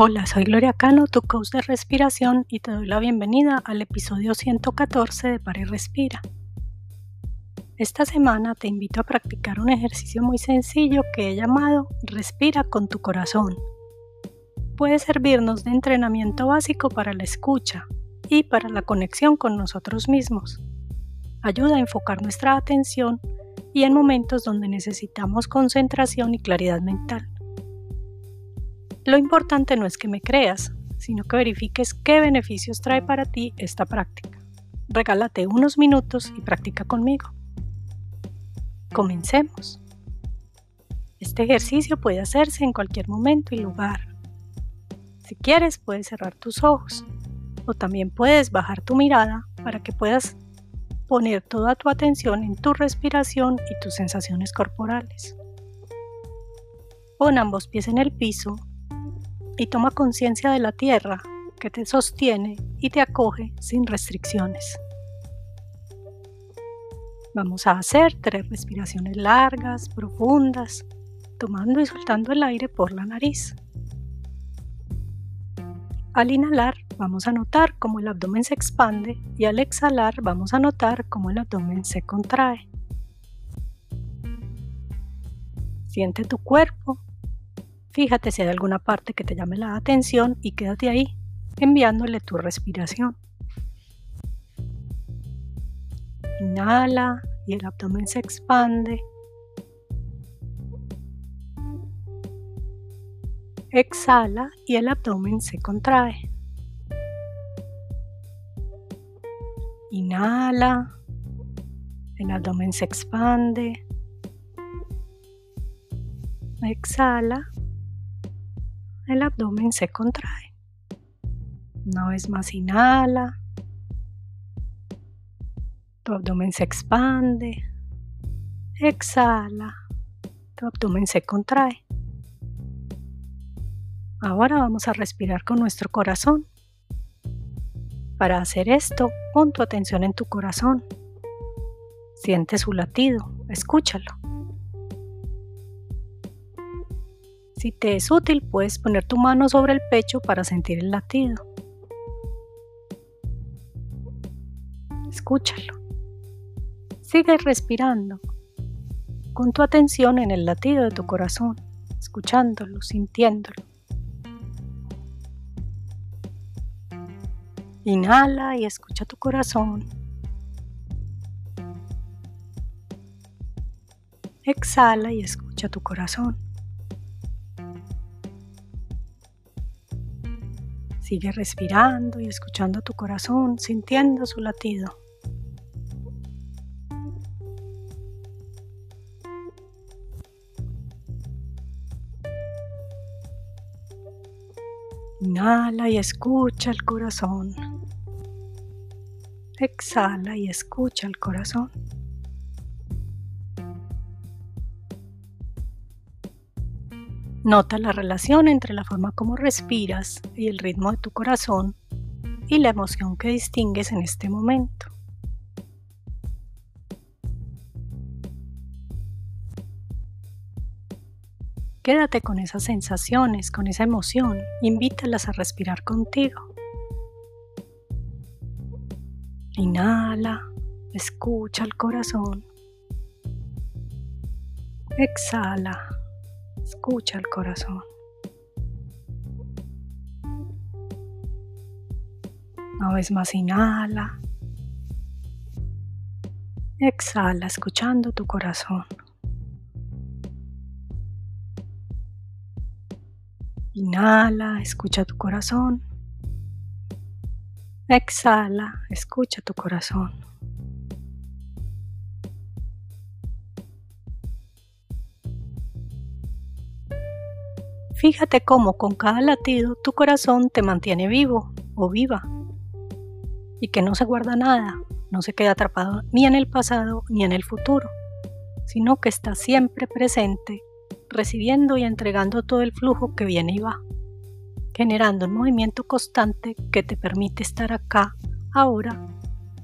Hola, soy Gloria Cano, tu coach de respiración y te doy la bienvenida al episodio 114 de Para y Respira. Esta semana te invito a practicar un ejercicio muy sencillo que he llamado Respira con tu corazón. Puede servirnos de entrenamiento básico para la escucha y para la conexión con nosotros mismos. Ayuda a enfocar nuestra atención y en momentos donde necesitamos concentración y claridad mental. Lo importante no es que me creas, sino que verifiques qué beneficios trae para ti esta práctica. Regálate unos minutos y practica conmigo. Comencemos. Este ejercicio puede hacerse en cualquier momento y lugar. Si quieres, puedes cerrar tus ojos o también puedes bajar tu mirada para que puedas poner toda tu atención en tu respiración y tus sensaciones corporales. Pon ambos pies en el piso y toma conciencia de la tierra que te sostiene y te acoge sin restricciones. Vamos a hacer tres respiraciones largas, profundas, tomando y soltando el aire por la nariz. Al inhalar vamos a notar cómo el abdomen se expande y al exhalar vamos a notar cómo el abdomen se contrae. Siente tu cuerpo Fíjate si hay alguna parte que te llame la atención y quédate ahí, enviándole tu respiración. Inhala y el abdomen se expande. Exhala y el abdomen se contrae. Inhala, el abdomen se expande. Exhala el abdomen se contrae. Una vez más inhala. Tu abdomen se expande. Exhala. Tu abdomen se contrae. Ahora vamos a respirar con nuestro corazón. Para hacer esto, pon tu atención en tu corazón. Siente su latido, escúchalo. Si te es útil, puedes poner tu mano sobre el pecho para sentir el latido. Escúchalo. Sigue respirando con tu atención en el latido de tu corazón, escuchándolo, sintiéndolo. Inhala y escucha tu corazón. Exhala y escucha tu corazón. Sigue respirando y escuchando tu corazón, sintiendo su latido. Inhala y escucha el corazón. Exhala y escucha el corazón. Nota la relación entre la forma como respiras y el ritmo de tu corazón y la emoción que distingues en este momento. Quédate con esas sensaciones, con esa emoción, invítalas a respirar contigo. Inhala, escucha el corazón. Exhala, Escucha el corazón. Una vez más inhala. Exhala escuchando tu corazón. Inhala, escucha tu corazón. Exhala, escucha tu corazón. Fíjate cómo con cada latido tu corazón te mantiene vivo o viva y que no se guarda nada, no se queda atrapado ni en el pasado ni en el futuro, sino que está siempre presente, recibiendo y entregando todo el flujo que viene y va, generando un movimiento constante que te permite estar acá, ahora,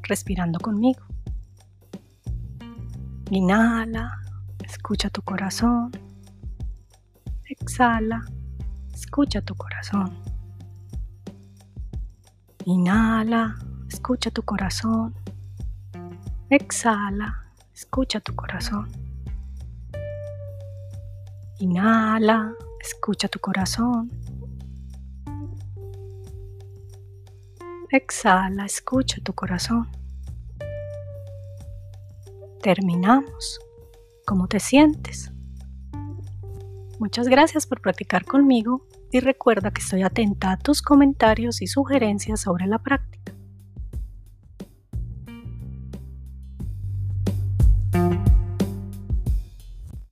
respirando conmigo. Inhala, escucha tu corazón. Exhala, escucha tu corazón. Inhala, escucha tu corazón. Exhala, escucha tu corazón. Inhala, escucha tu corazón. Exhala, escucha tu corazón. Terminamos. ¿Cómo te sientes? Muchas gracias por practicar conmigo y recuerda que estoy atenta a tus comentarios y sugerencias sobre la práctica.